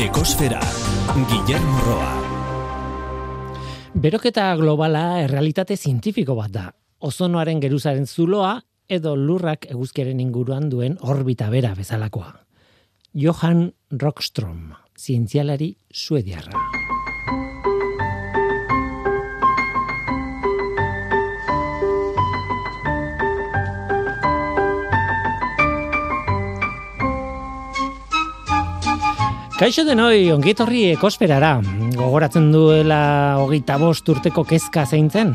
Ekosfera, Guillermo Roa. Beroketa globala errealitate zientifiko bat da. Ozonoaren geruzaren zuloa edo lurrak eguzkiaren inguruan duen orbita bera bezalakoa. Johan Rockstrom, zientzialari suediarra. Kaixo denoi, ongitorri ekosperara. Gogoratzen duela hogeita bost urteko kezka zeintzen.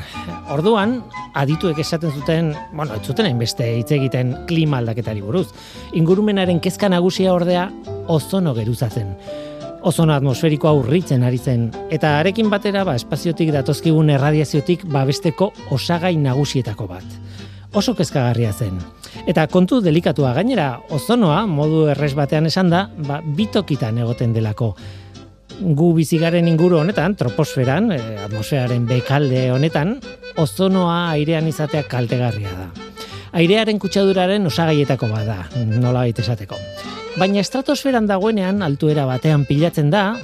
Orduan, adituek esaten zuten, bueno, ez zuten hainbeste hitz egiten klima aldaketari buruz. Ingurumenaren kezka nagusia ordea ozono geruzatzen. Ozono atmosferikoa urritzen ari zen. Eta arekin batera, ba, espaziotik datozkigun erradiaziotik babesteko osagai nagusietako bat. Oso kezkagarria zen. Eta kontu delikatua gainera, ozonoa, modu errez batean esan da, ba, bitokitan egoten delako. Gu bizigaren inguru honetan, troposferan, e, atmosferaren bekalde honetan, ozonoa airean izatea kaltegarria da. Airearen kutsaduraren osagaietako bada, nola baita esateko. Baina estratosferan dagoenean altuera batean pilatzen da,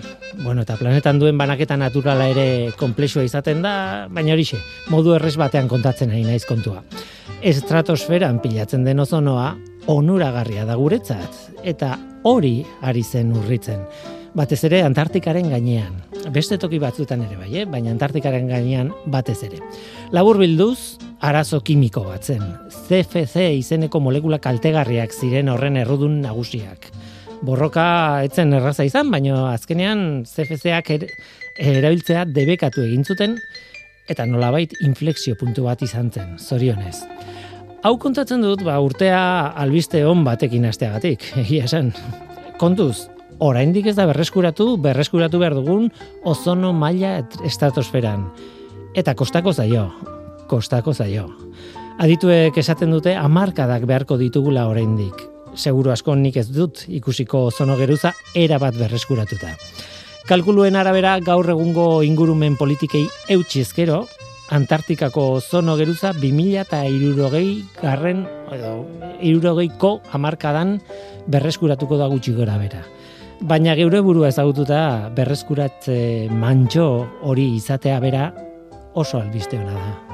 bueno, eta planetan duen banaketa naturala ere komplexua izaten da, baina horixe, modu errez batean kontatzen ari naiz kontua estratosferan pilatzen den ozonoa onuragarria da guretzat eta hori ari zen urritzen. Batez ere Antartikaren gainean. Beste toki batzuetan ere bai, eh? baina Antartikaren gainean batez ere. Labur bilduz, arazo kimiko batzen. CFC izeneko molekula kaltegarriak ziren horren errudun nagusiak. Borroka etzen erraza izan, baina azkenean CFCak er, erabiltzea debekatu egin zuten eta nolabait inflexio puntu bat izan zen, zorionez. Hau kontatzen dut, ba, urtea albiste on batekin asteagatik, egia esan. Kontuz, oraindik ez da berreskuratu, berreskuratu behar dugun ozono maila estratosferan. Eta kostako zaio, kostako zaio. Adituek esaten dute amarkadak beharko ditugula oraindik. Seguru asko nik ez dut ikusiko ozono geruza era bat berreskuratuta. Kalkuluen arabera gaur egungo ingurumen politikei eutxizkero, Antartikako zono geruza 2000 eta irurogei garren, edo, irurogeiko amarkadan berreskuratuko da gutxi gora bera. Baina geure burua ezagututa berreskuratze mantxo hori izatea bera oso albiste hona da.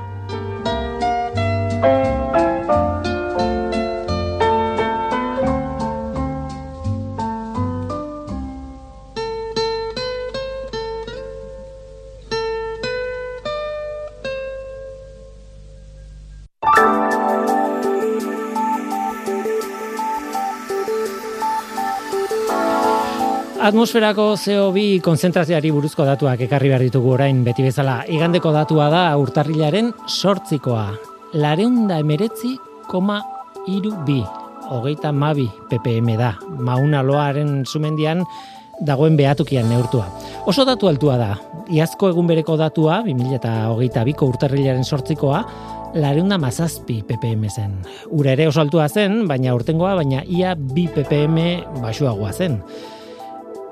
Atmosferako CO2 konzentrazioari buruzko datuak ekarri behar ditugu orain beti bezala. Igandeko datua da urtarrilaren sortzikoa. Lareunda emeretzi koma iru bi. Hogeita mabi ppm da. Mauna loaren sumendian dagoen behatukian neurtua. Oso datu altua da. Iazko egun bereko datua, 2008 biko urtarrilaren sortzikoa, lareunda mazazpi ppm zen. Ura ere oso altua zen, baina urtengoa, baina ia bi ppm basuagoa zen.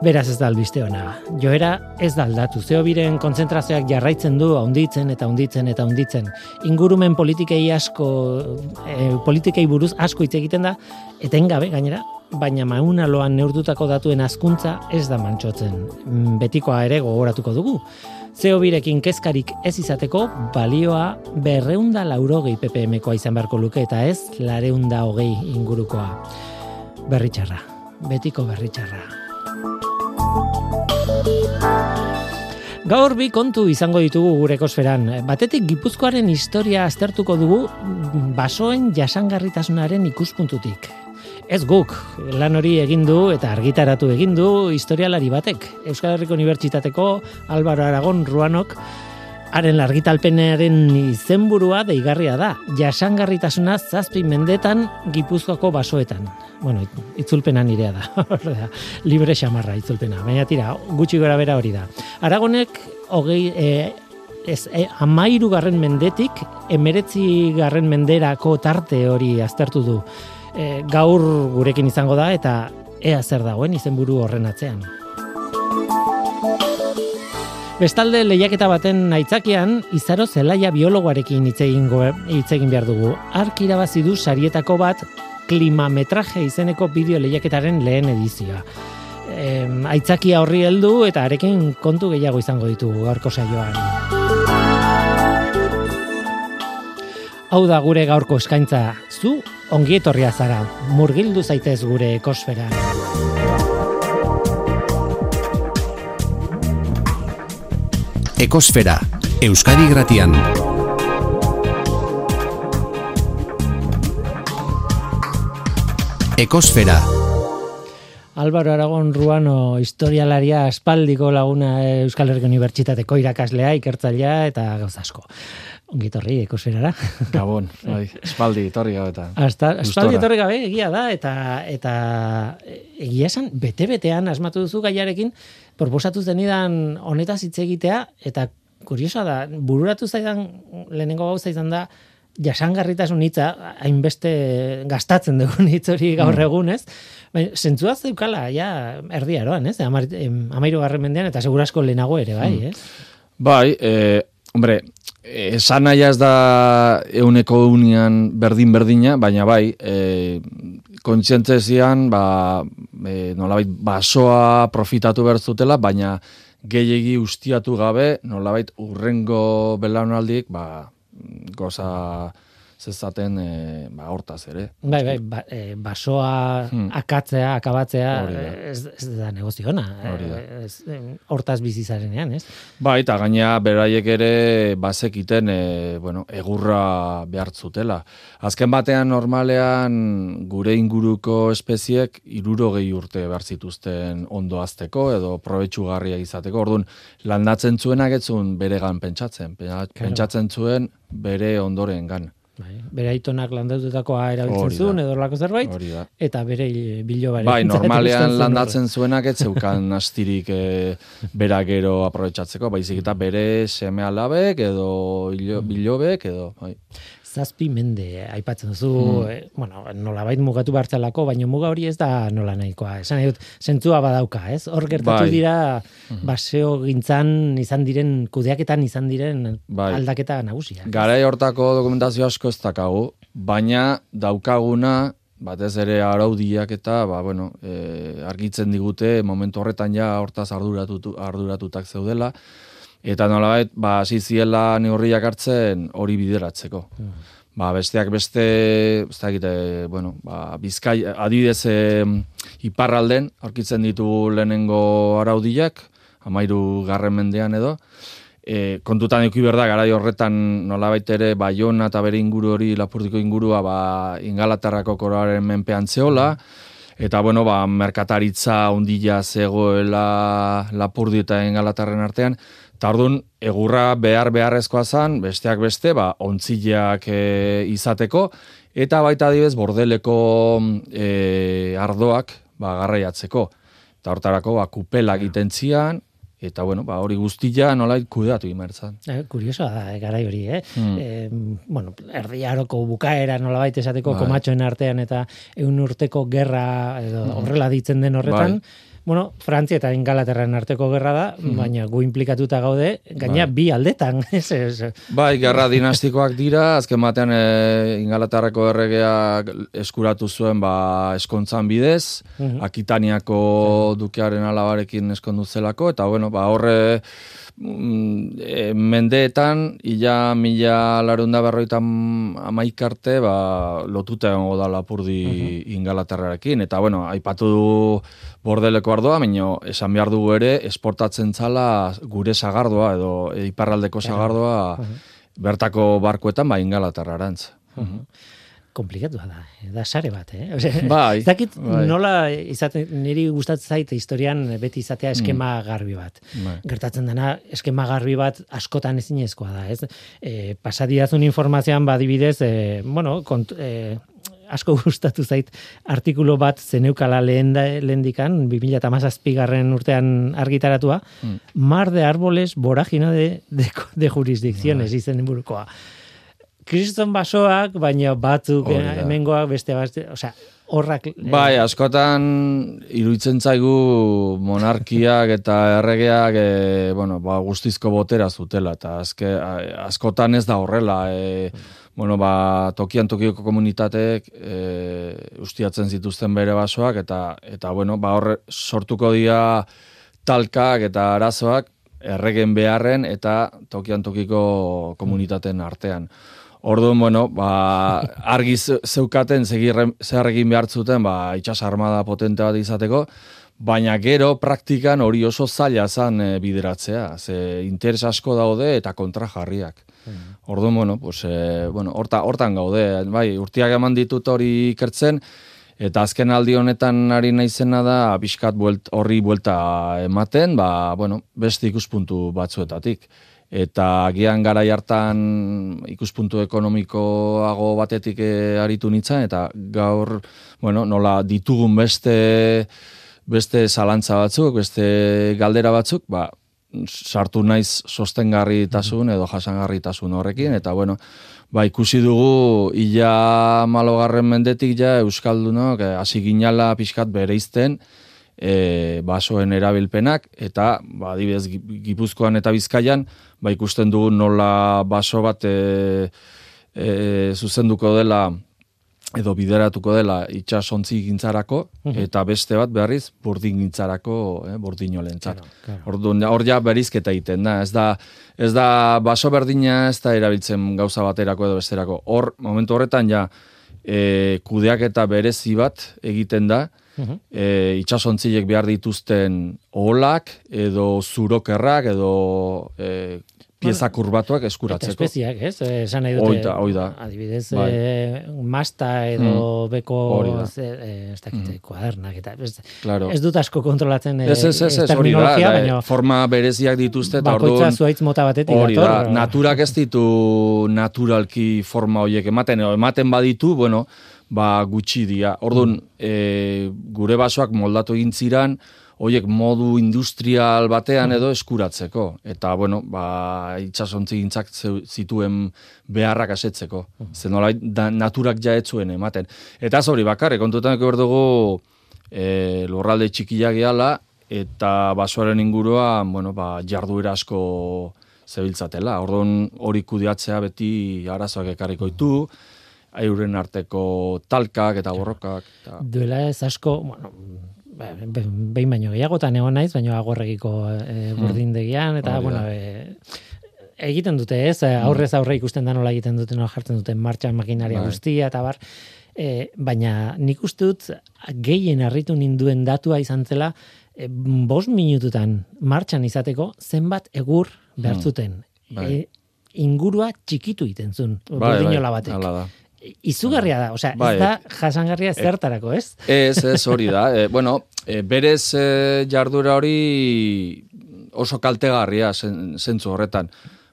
Beraz ez da albiste ona. Joera ez da aldatu. Zeo biren kontzentrazioak jarraitzen du handitzen eta handitzen eta handitzen. Ingurumen politikei asko e, politikei buruz asko hitz egiten da etengabe gainera, baina mauna loan neurtutako datuen azkuntza ez da mantxotzen. Mm, betikoa ere gogoratuko dugu. Zeo birekin kezkarik ez izateko balioa berreunda laurogei ppmkoa izan beharko luke eta ez lareunda hogei ingurukoa. Berritxarra, betiko berritxarra. Gaur bi kontu izango ditugu gure kosferan. Batetik Gipuzkoaren historia aztertuko dugu basoen jasangarritasunaren ikuspuntutik. Ez guk, lan hori egin du eta argitaratu egin du historialari batek. Euskal Herriko Unibertsitateko Álvaro Aragon Ruanok haren argitalpenaren izenburua deigarria da. Jasangarritasuna zazpi mendetan Gipuzkoako basoetan bueno, itzulpena nirea da. Libre xamarra itzulpena. Baina tira, gutxi gora bera hori da. Aragonek, hogei, e, ez, e, amairu garren mendetik, emeretzi garren menderako tarte hori aztertu du. E, gaur gurekin izango da, eta ea zer dagoen izenburu horren atzean. Bestalde lehiaketa baten aitzakian, izaro zelaia biologoarekin hitz egin behar dugu. Ark irabazi du sarietako bat klimametraje izeneko bideo lehiaketaren lehen edizioa. em, aitzakia horri heldu eta arekin kontu gehiago izango ditugu gaurko saioan. Hau da gure gaurko eskaintza, zu ongi etorria zara, murgildu zaitez gure ekosfera. Ekosfera, Euskadi Gratian. Ekosfera, Álvaro Aragon Ruano historialaria aspaldiko laguna Euskal Herriko Unibertsitateko irakaslea, ikertzailea eta gauza asko. Ongi etorri ekosferara. Gabon, bai, espaldi, torri gau eta. Hasta, espaldi etorri gabe, egia da, eta, eta egia esan, bete-betean asmatu duzu gaiarekin, proposatu zenidan honetaz hitz egitea, eta kuriosa da, bururatu zaidan, lehenengo gauza izan da, jasangarritasun hitza hainbeste gastatzen dugun hitz hori gaur egun, ez? Baina, zentzua zeukala, ja, erdi aroan, ez? Amar, em, amairu garren mendean, eta segurasko lehenago ere, bai, ez? Bai, eh, hombre, esan nahi ez da euneko unian berdin-berdina, baina bai, eh, kontzientzezian, ba, eh, nolabait, basoa profitatu behar zutela, baina gehiegi ustiatu gabe, nolabait, urrengo belaunaldik, ba, goza zezaten e, ba, hortaz ere. Bai, bai, ba, e, basoa Hmm. akatzea, akabatzea, da. ez, ez da negoziona. Hori da. Ez, hortaz bizi zarenean, ez? Bai, eta gaina beraiek ere bazekiten e, bueno, egurra behartzutela. Azken batean normalean gure inguruko espeziek irurogei urte behar zituzten ondo azteko edo probetxugarria izateko. Orduan, landatzen zuenak etzun beregan pentsatzen. Pentsatzen zuen bere ondoren gan. Bai, bere aitonak landatutakoa erabiltzen zuen edo lako zerbait, eta bere bilobare. Bai, normalean landatzen zuenak ez zeukan astirik e, bera gero aprobetsatzeko, baizik eta bere seme alabek edo hilo- bilobek edo, bai. Zazpi mende aipatzen duzu, Hmm. eh, bueno, nolabait mugatu bartzelako, baina muga hori ez da nola nahikoa. Esan dut, zentzua badauka, ez? Hor gertatu Bai. dira baseo gintzan izan diren, kudeaketan izan diren Bai. aldaketa nagusiak. Garai hortako dokumentazio asko ez dakagu, baina daukaguna batez ere araudiak eta ba, bueno, e, argitzen digute momentu horretan ja hortaz arduratutu, arduratutak zeudela eta nolabait ba hasi ziela neurriak hartzen hori bideratzeko. Ba, besteak beste, ez dakit, eh, bueno, ba, bizkai, adibidez e, iparralden, aurkitzen ditu lehenengo araudiak, amairu garren mendean edo, e, kontutan eduki behar da, garai horretan nolabait ere Baiona eta bere inguru hori lapurdiko ingurua ba, ingalaterrako koroaren menpean zeola, eta bueno, ba, merkataritza ondila zegoela lapurdi eta ingalaterren artean, eta orduan egurra behar beharrezkoa zan, besteak beste, ba, ontzileak e, izateko, eta baita adibez bordeleko e, ardoak ba, garraiatzeko. Eta hortarako ba, kupela egiten zian, eta bueno, ba, hori guztia nolait kudeatu imertzan. Eh, kuriosoa da, eh, garai hori, eh? Hmm. Eh, bueno, erdi aroko bukaera nolabait esateko Bai. komatxoen artean eta eun urteko gerra edo horrela ditzen den horretan, Bai. Bueno, Frantzia eta Ingalaterran arteko gerra da, baina gu implikatuta gaude, gaina Bai. bi aldetan, ez, ez, Bai, gerra dinastikoak dira, azken batean e, ingalaterrako erregeak eskuratu zuen ba, eskontzan bidez, Mhm. Akitaniako dukearen alabarekin eskondu zelako, eta bueno, ba, horre mm, e, mendeetan, ila mila larunda berroitan amaikarte, ba, lotuta egongo da lapurdi ingalaterrarekin, eta bueno, aipatu du bordeleko ardoa, baina esan behar dugu ere, esportatzen zala gure sagardoa, edo iparraldeko sagardoa, bertako barkoetan, ba, ingalaterrarantz. komplikatua da, eh, da sare bat, eh? Ose, Bai, ez dakit bai. nola izaten, niri gustatzen zait historian beti izatea eskema garbi bat. Bai. gertatzen dena eskema garbi bat askotan ezinezkoa da, ez? E, pasadiazun informazioan badibidez, e, bueno, kont, e, asko gustatu zait artikulu bat zeneukala lehen da, lehendikan, 2017 garren urtean argitaratua, Mm. Mar de Árboles, voragina de, de, de jurisdicciones, Bai. izen burukoa. Kriston basoak, baina batzuk da. hemengoak beste beste, osea, horrak... eh, Bai, askotan iruditzen zaigu monarkiak eta erregeak e, bueno, ba, guztizko botera zutela eta azke, askotan ez da horrela. E, bueno, ba, tokian tokioko komunitateek e, ustiatzen zituzten bere basoak, eta, eta bueno, ba, horre sortuko dira talkak eta arazoak erregen beharren eta tokian tokiko komunitateen artean. Orduan, bueno, ba, argi zeukaten zer egin behar ba, itxas armada potente bat izateko, baina gero praktikan hori oso zaila zan e, bideratzea, ze interes asko daude eta kontra jarriak. Mm. Orduan, bueno, pues, e, bueno, horta, hortan gaude, bai, urtiak eman ditut hori ikertzen, eta azken aldi honetan ari naizena da, bizkat buelt, horri buelta ematen, ba, bueno, beste ikuspuntu batzuetatik. Eta gian gara hartan ikuspuntu ekonomikoago batetik e, aritu nintzen, eta gaur, bueno, nola ditugun beste beste zalantza batzuk, beste galdera batzuk, ba, sartu naiz sostengarritasun edo jasangarritasun horrekin eta bueno, ba ikusi dugu illa malogarren mendetik ja euskaldunok eh, hasi ginala pixkat bereizten e, basoen erabilpenak eta ba adibidez Gipuzkoan eta Bizkaian ba ikusten dugu nola baso bat e, e, zuzenduko dela edo bideratuko dela itxasontzi gintzarako, eta beste bat berriz burdin gintzarako, eh, burdin olentzat. Hor ja berizketa egiten da, ez da, ez da baso berdina ez da erabiltzen gauza baterako edo besterako. Hor, momentu horretan ja, e, kudeak eta berezi bat egiten da, uh itxasontziek behar dituzten olak, edo zurokerrak, edo e, pieza kurbatuak eskuratzeko. Eta espeziak, ez? Eh, esan nahi dute. Oida, oida. Adibidez, bai. e, masta edo mm. beko e, ez dakite, mm. kuadernak eta ez, claro. ez dut asko kontrolatzen e, ez, ez, ez, ez, hori da, baina, forma bereziak dituzte eta orduan zuaitz mota batetik hori da, naturak ez ditu naturalki forma horiek ematen, ematen baditu, bueno, ba gutxi dia. Orduan, mm. e, gure basoak moldatu egin ziran, hoiek modu industrial batean edo eskuratzeko. Eta, bueno, ba, itxasontzi gintzak zituen beharrak asetzeko. Zer nola, naturak jaetzuen ematen. Eta hori bakarrik, kontutan eko berdugu e, lurralde txikiak gehala, eta basoaren ingurua, bueno, ba, jarduera asko zebiltzatela. Orduan hori kudiatzea beti arazoak ekarriko ditu, euren arteko talkak eta borrokak. Eta... Duela ez asko, bueno, Ba, behin baino gehiagotan egon naiz, baino agorregiko e, burdindegian, eta, bueno, e, egiten dute ez, eh, hmm. aurrez aurre ikusten da nola egiten dute, nola jartzen duten martxan makinaria bai. guztia, eta bar, e, baina nik uste dut gehien harritu ninduen datua izan zela, e, bos minututan martxan izateko, zenbat egur behartzuten. Hmm. Bai. ingurua txikitu iten zuen, bai, bai, batek izugarria da, osea, bai. ez da jasangarria eh, zertarako, ez? Ez, ez hori da. E, bueno, e, berez e, jardura hori oso kaltegarria zentzu horretan.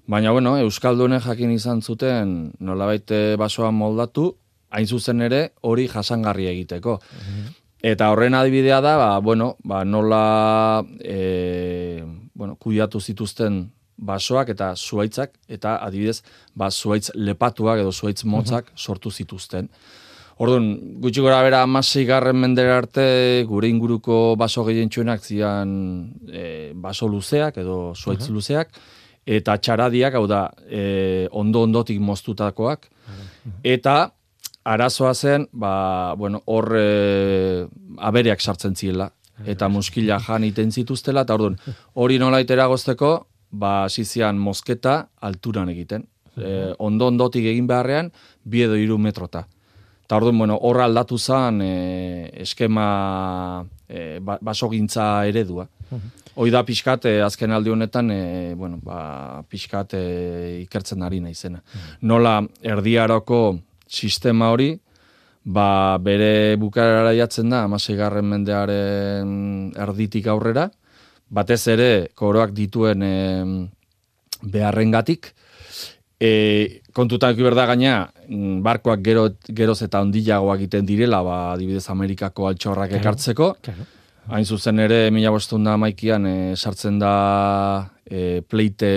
Baina, bueno, Euskaldune jakin izan zuten nolabait basoa moldatu, hain zuzen ere hori jasangarria egiteko. Mhm. Eta horren adibidea da, ba, bueno, ba, nola e, bueno, kudiatu zituzten basoak eta zuaitzak eta adibidez ba zuaitz lepatuak edo zuaitz motzak mhm. sortu zituzten. Orduan, gutxi gora bera amasei garren mendera arte gure inguruko baso gehientsuenak zian e, baso luzeak edo zuaitz mhm. luzeak eta txaradiak, hau da, e, ondo ondotik moztutakoak. Mhm. Eta arazoa zen, ba, bueno, hor e, abereak sartzen ziela eta muskila jan iten zituztela, eta orduan, hori nola itera gozteko, ba hasizian mosketa alturan egiten. E, ondo ondotik egin beharrean, bi edo iru metrota. Eta orduan, bueno, horra aldatu zen e, eskema e, ba, basogintza eredua. Hoi da pixkat, azken aldi honetan, e, bueno, ba, pixkat e, ikertzen ari naizena. Nola erdiaroko sistema hori, ba, bere bukarara jatzen da, amasegarren mendearen erditik aurrera, batez ere koroak dituen e, beharrengatik e, kontutan berda gaina mm, barkoak gero, geroz eta ondilagoak egiten direla ba, adibidez Amerikako altxorrak ekartzeko. hain zuzen ere mila bostun da maikian e, sartzen da e, pleite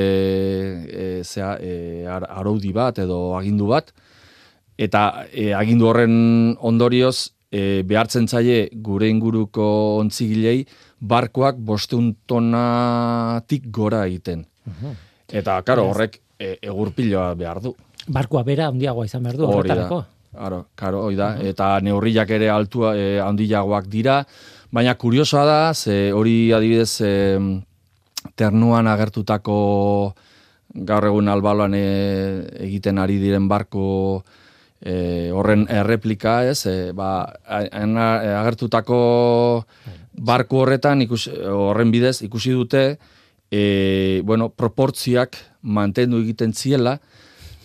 e, zea, e, araudi bat edo agindu bat. Eta e, agindu horren ondorioz e, behartzen zaie gure inguruko ontzigilei barkoak bosteun tonatik gora egiten. Eta, karo, horrek e, egurpiloa behar du. barkua bera handiagoa izan behar du horretarako. Claro, claro, hori da. Eta neurriak ere altua eh, handiagoak dira, baina kuriosoa da, ze hori adibidez eh, ternuan agertutako gaur egun albaloan eh, egiten ari diren barko eh, horren erreplika, ez? Eh, ba, agertutako barku horretan ikusi, horren bidez ikusi dute eh, bueno, proportziak mantendu egiten ziela,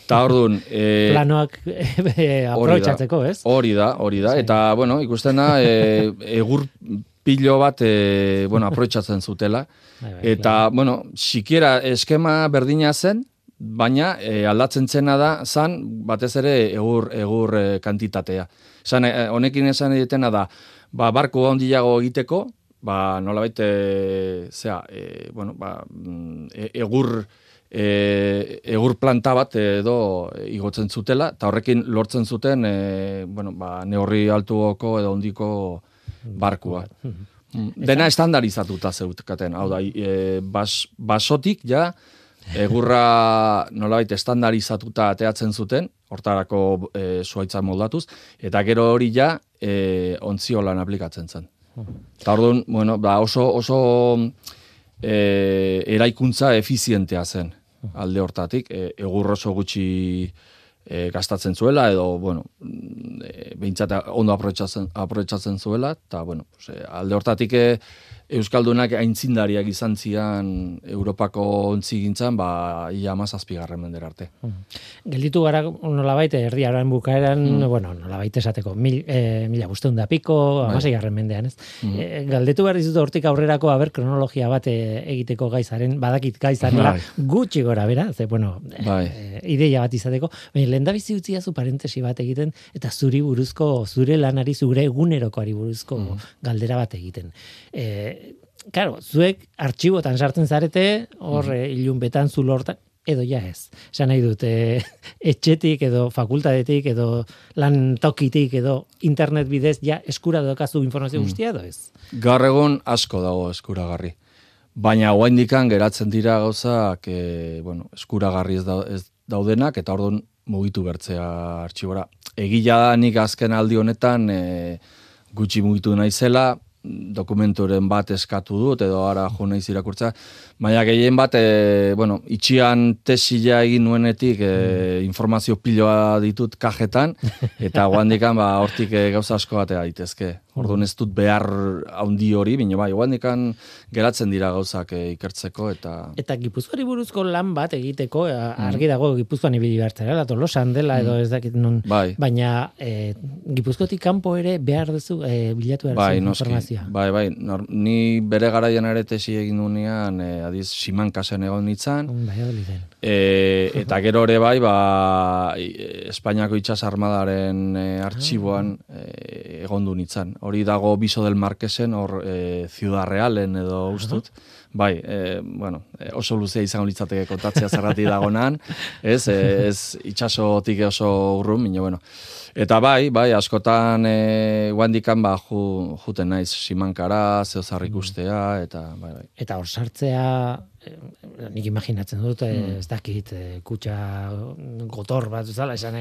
eta orduan... Eh, Planoak eh, aprobetxatzeko, ez? Hori da, hori da. Eta, bueno, ikusten da, e, egur pilo bat, e, bueno, aprobetxatzen zutela. Bai, bai, Eta, bueno, sikiera eskema berdina zen, baina e, aldatzen zena da, zan, batez ere, egur, egur e, kantitatea. Zan, e, honekin esan egitena da, ba, barko handiago egiteko, ba, nola baite, zera, e, bueno, ba, mm, e- egur, e, egur planta bat edo igotzen zutela, eta horrekin lortzen zuten, e, bueno, ba, neurri altuoko edo ondiko barkua. Mm, Dena estandarizatuta zeutkaten, hau da, e, bas, basotik ja, egurra nolabait estandarizatuta ateatzen zuten, hortarako e, zuaitza moldatuz, eta gero hori ja e, ontziolan aplikatzen zen. Eta orduan, bueno, ba oso, oso e, eraikuntza efizientea zen alde hortatik, e, egur oso gutxi e, gastatzen zuela, edo, bueno, e, behintzat ondo aprobetxatzen, aprobetxatzen zuela, eta, bueno, pues, alde hortatik e, Euskaldunak aintzindariak izan zian Europako ontzigintzan, ba, ia mazazpigarren mender arte. Gelditu gara nolabait erdi aroan bukaeran, bueno, nolabait esateko, mil, e, mila busteun da piko, amasei garren mendean, ez? E, galdetu behar dizut hortik aurrerako, haber, kronologia bat e, egiteko gaizaren, badakit gaizarela, Bai. gutxi gora bera, ze, bueno, e, Bai. ideia bat izateko, baina lehen da bizi utzi zu parentesi bat egiten, eta zuri buruzko, zure lanari, zure egunerokoari buruzko galdera bat egiten. E, Claro, zuek artxibotan sartzen zarete, hor mm ilun betan zulo hortan, edo ja ez. Esan nahi dut, e, etxetik edo fakultatetik edo lan tokitik edo internet bidez ja eskura dokazu informazio guztia edo ez. Gaur egun asko dago eskuragarri. Baina oraindikan geratzen dira gauzak e, bueno, eskuragarri ez, da, ez daudenak eta orduan mugitu bertzea artxibora. Egia da nik azken aldi honetan e, gutxi mugitu naizela, dokumenturen bat eskatu dut edo ara jo naiz irakurtza, baina gehien bat e, bueno, itxian tesila egin nuenetik e, informazio piloa ditut kajetan eta guandikan ba hortik e, gauza asko batea daitezke. Orduan ez dut behar handi hori, baina bai, guandikan geratzen dira gauzak e, ikertzeko eta Eta Gipuzkoari buruzko lan bat egiteko, e, argi dago Gipuzkoan ibili la Tolosan dela edo ez dakit non, Bai. baina e, Gipuzkotik kanpo ere behar duzu, e, bilatu behar Bai, informazioa. Bai, bai. Nor, ni bere garaian ere tesi egin dunean, e, adiz, simankasen egon nintzen. Bai, den. E, eta gero ere bai, ba, Espainiako itxas armadaren e, artxiboan e, egon du nintzen. Hori dago Biso del Marquesen, hor e, Ciudad Realen edo ustut. Bai, e, bueno, e, oso luzea izango litzateke kontatzea zerrati dagonan, ez, ez itxasotik oso urrun, baina bueno. Eta bai, bai, askotan e, guandikan ba, ju, juten naiz simankara, zeozar ikustea, eta bai, bai. Eta hor sartzea, eh, nik imaginatzen dut, Hmm. eh, ez dakit, eh, kutsa gotor bat zala, esan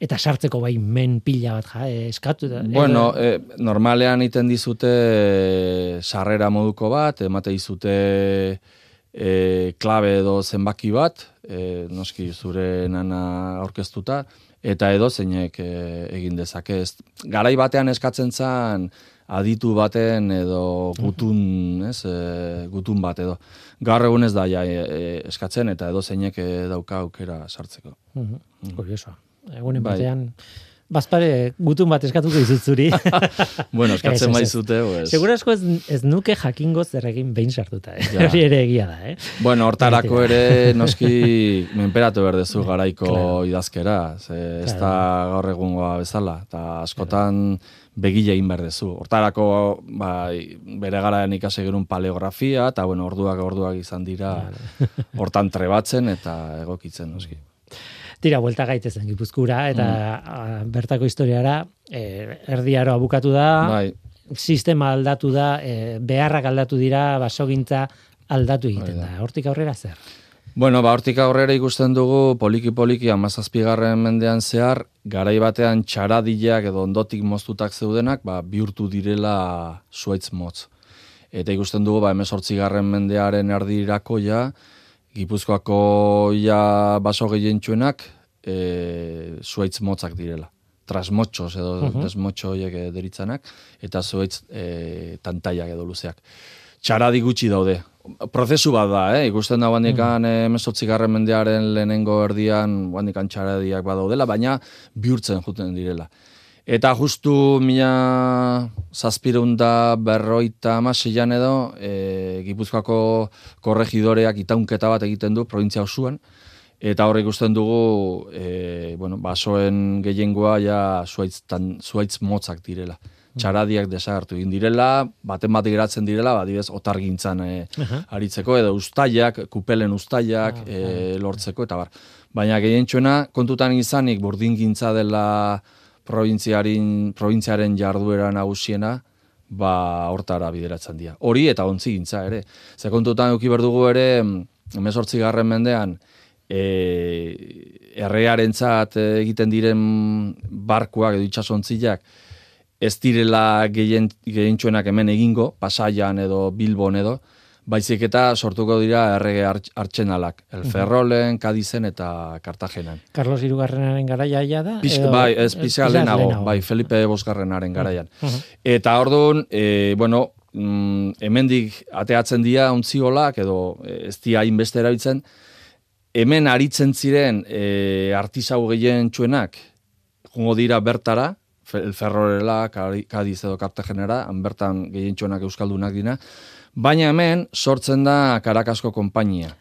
eta sartzeko bai men pila bat ja, eskatu. da- Bueno, e, normalean iten dizute e, sarrera moduko bat, emate dizute e, klabe edo zenbaki bat, e, noski zure nana aurkeztuta, eta edo zeinek e, egin dezake. Ez, garai batean eskatzen zen aditu baten edo gutun, ez, e, gutun bat edo. Gaur egun ez da ja, e, e, eskatzen eta edo zeinek e, dauka aukera sartzeko. Mhm, Kuriosoa. Egunen Bai. batean, bazpare gutun bat eskatuko dizut zuri. Bueno, eskatzen baizute, pues... Seguro asko ez, ez nuke jakingo zer egin behin sartuta. Eh? Ja. Hori ere egia da, eh? Bueno, hortarako ere noski menperatu berdezu garaiko Claro. idazkera, ze ez da gaur egungoa bezala, eta askotan begile egin berdezu. Hortarako bai, bere garaian ikasi gerun paleografia, eta bueno, orduak orduak izan dira hortan trebatzen eta egokitzen noski. Tira, buelta gaitezen Gipuzkura, eta Mm. a, bertako historiara, eh, erdiaroa bukatu da, Bai, sistema aldatu da, eh, beharrak aldatu dira, basogintza aldatu egiten da. da. Hortik aurrera zer? Bueno, ba, hortik aurrera ikusten dugu poliki-poliki amazazpigarren mendean zehar, garai batean txaradileak edo ondotik moztutak zeudenak, ba, bihurtu direla zuaitz motz. Eta ikusten dugu, ba, emezortzigarren mendearen erdirako ja, Gipuzkoako ja baso gehientsuenak e, zuaitz motzak direla. Trasmotxos edo uh -huh. desmotxo horiek e, deritzanak, eta zuaitz e, tantaiak edo luzeak. Txaradi gutxi daude, prozesu bat da, eh? ikusten da bandikan mm. garren mendearen lehenengo erdian bandikan txaradiak badaudela, baina bihurtzen juten direla. Eta justu mila zazpireunda berroita amaseian edo, e, Gipuzkoako korregidoreak itaunketa bat egiten du provintzia osuan, eta horrek ikusten dugu, e, bueno, basoen gehiengoa ja zuaitz, tan, zuaitz motzak direla. Txaradiak desagertu egin direla, baten bat geratzen direla, badibez, otargintzan e, aritzeko, edo ustaiak, kupelen ustaiak e, lortzeko, eta bar. Baina gehientsuena, kontutan izanik, burdin gintza dela provintziaren, provintziaren jarduera nagusiena, ba, hortara bideratzen dira. Hori eta ontzi gintza ere. Ze kontutan euki berdugu ere, emezortzi garren mendean, e, errearen egiten diren barkuak edo itxasontziak, ez direla gehien, hemen egingo, pasaian edo bilbon edo, baizik eta sortuko dira errege hartxenalak, el Ferrolen, Kadizen eta Kartagenan. Carlos Irugarrenaren garaia da? Pis, bai, ez pizia lehenago, bai, Felipe Bosgarrenaren garaian. Eta orduan, e, bueno, mm, hemendik ateatzen dira ontziolak edo e, ez dira inbeste erabiltzen, hemen aritzen ziren e, artisau gehien txuenak, jungo dira bertara, el Ferrorela, Kadiz edo Cartagenera, han bertan gehientxonak euskaldunak dina, baina hemen sortzen da Karakasko konpainia.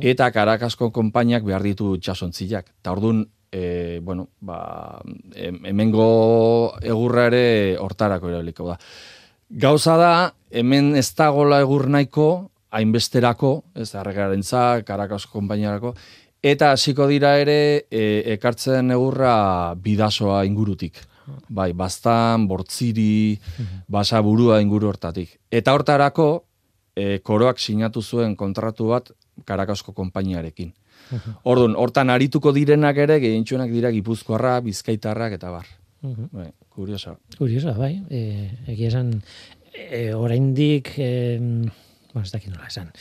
Eta Karakasko konpainiak behar ditu txasontziak. Ta orduan, e, bueno, ba, hemengo egurra ere hortarako erabiliko da. Gauza da, hemen ez dagola egur nahiko, hainbesterako, ez arregaren za, Karakasko konpainiarako, eta hasiko dira ere e, ekartzen egurra bidasoa ingurutik. Bai, bastan, bortziri, basa burua inguru hortatik. Eta hortarako, e, koroak sinatu zuen kontratu bat Karakasko konpainiarekin. Orduan, hortan arituko direnak ere, gehientsuenak dira gipuzkoarra, bizkaitarrak eta bar. Bai, kuriosa. Kuriosa, bai. E, egia esan, e, oraindik, e, bueno, ez dakit nola esan,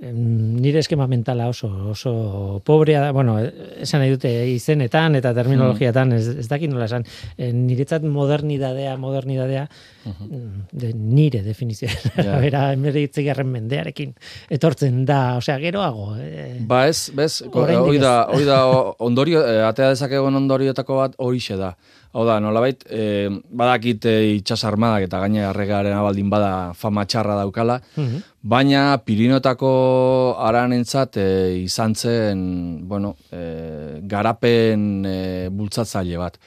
nire eskema mentala oso oso pobrea da, bueno, esan nahi dute izenetan eta terminologiatan, ez, ez dakit nola esan, e, niretzat modernidadea, modernidadea, de, nire definizioa, yeah. bera, emeritzigarren mendearekin, etortzen da, osea, geroago. E, ba ez, bez, hoi da, da, ondorio, e, atea dezakegon ondorioetako bat horixe da. Hau da, nolabait, e, badakit e, itxas armadak eta gaine arregaren abaldin bada fama txarra daukala, mhm. baina Pirinotako aranentzat e, izan zen, bueno, e, garapen e, bultzatzaile bat.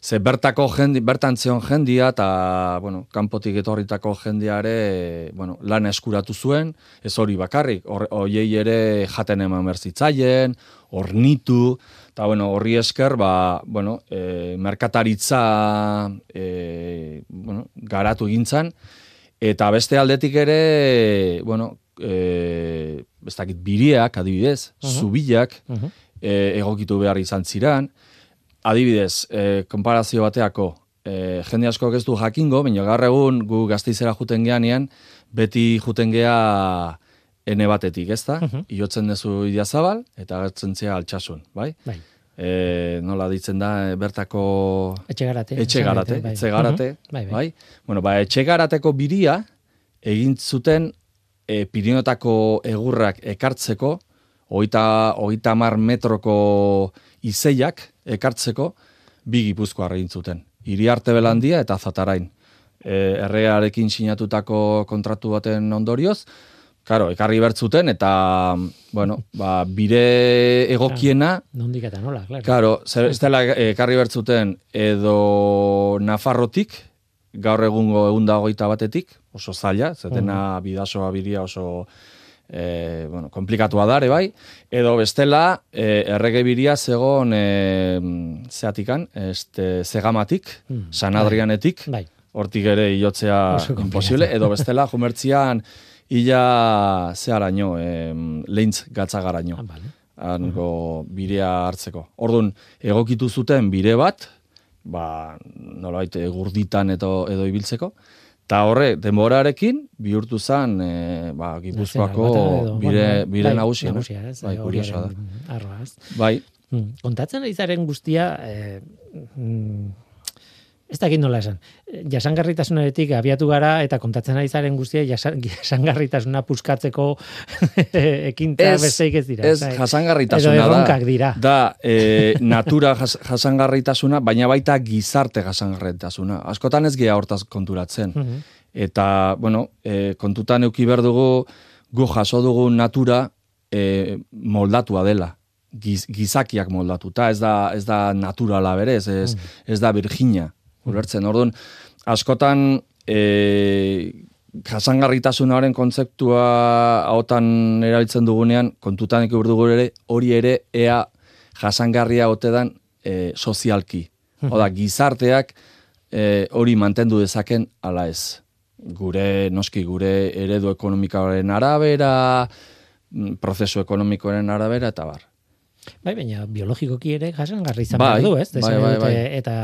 Ze bertako jendi, bertan zeon jendia eta, bueno, kanpotik etorritako jendiare, bueno, lan eskuratu zuen, ez hori bakarrik, hoiei ere jaten eman berzitzaien, ornitu, Eta, bueno, horri esker, ba, bueno, e, merkataritza e, bueno, garatu egintzan, eta beste aldetik ere, bueno, e, ez dakit biriak, adibidez, uh -huh. zubilak, e, egokitu behar izan ziren, adibidez, e, konparazio bateako, e, jende asko ez du jakingo, baina gaur egun gu gazteizera juten geanean, beti juten gea ene batetik, ez da? Uh -huh. Iotzen dezu idiazabal, eta gertzen zea altxasun, bai? Bai. E, nola ditzen da, bertako... Etxegarate. Etxegarate, bai. etxegarate, uh -huh. bai, bai. bai. Bueno, ba, etxegarateko biria, egin zuten e, Pirinotako egurrak ekartzeko, oita, oita mar metroko izeiak ekartzeko, bi gipuzko egin zuten. Iri arte belandia eta zatarain. E, errearekin sinatutako kontratu baten ondorioz, Claro, ekarri bertzuten eta bueno, ba, bire egokiena nondik eta nola, claro. Claro, ez dela ekarri bertzuten edo Nafarrotik gaur egungo egunda hogeita batetik, oso zaila, zetena uh bidasoa biria oso e, bueno, komplikatua dare bai, edo bestela e, errege biria zegon e, zeatikan, este, zegamatik, mm, sanadrianetik, bai. hortik ere iotzea imposible, edo bestela jumertzian ila zeharaino, e, lehintz gatzagaraino. Ah, vale. Hango birea hartzeko. Orduan, egokitu zuten bire bat, ba, nolabait, gurditan edo, edo ibiltzeko, eta horre, denborarekin, bihurtu zen, e, ba, Gipuzkoako edo, bire, bire bai, nagusia. no? nagusia, ez, Bai, kuriosoa da. horiaren arroa, ez. Bai, Hmm. Kontatzen ari zaren guztia, eh, mm, ez dakit nola esan, jasangarritasunaretik abiatu gara eta kontatzen ari zaren guztia jasan, jasangarritasuna puskatzeko ekintza Ez, besteik ez dira. Ez, Zai. jasangarritasuna da. dira. Da, e, natura jas, jasangarritasuna, baina baita gizarte jasangarritasuna. Askotan ez geha hortaz konturatzen. Mhm. Eta, bueno, e, kontutan euki behar dugu, gu jaso dugu natura e, moldatua dela. Giz, gizakiak moldatuta, ez da, ez da naturala berez, ez, ez da virgina. Ulertzen, orduan, askotan e, jasangarritasunaren kontzeptua hautan erabiltzen dugunean, kontutan eki dugu ere, hori ere ea jasangarria otedan e, sozialki. Oda, gizarteak e, hori mantendu dezaken ala ez. Gure, noski, gure eredu ekonomikaren arabera, mm, prozesu ekonomikoaren arabera, eta bar. Bai, baina biologikoki ere jasangarri izan Bai, du, ez? bai, bai, bai. Eta,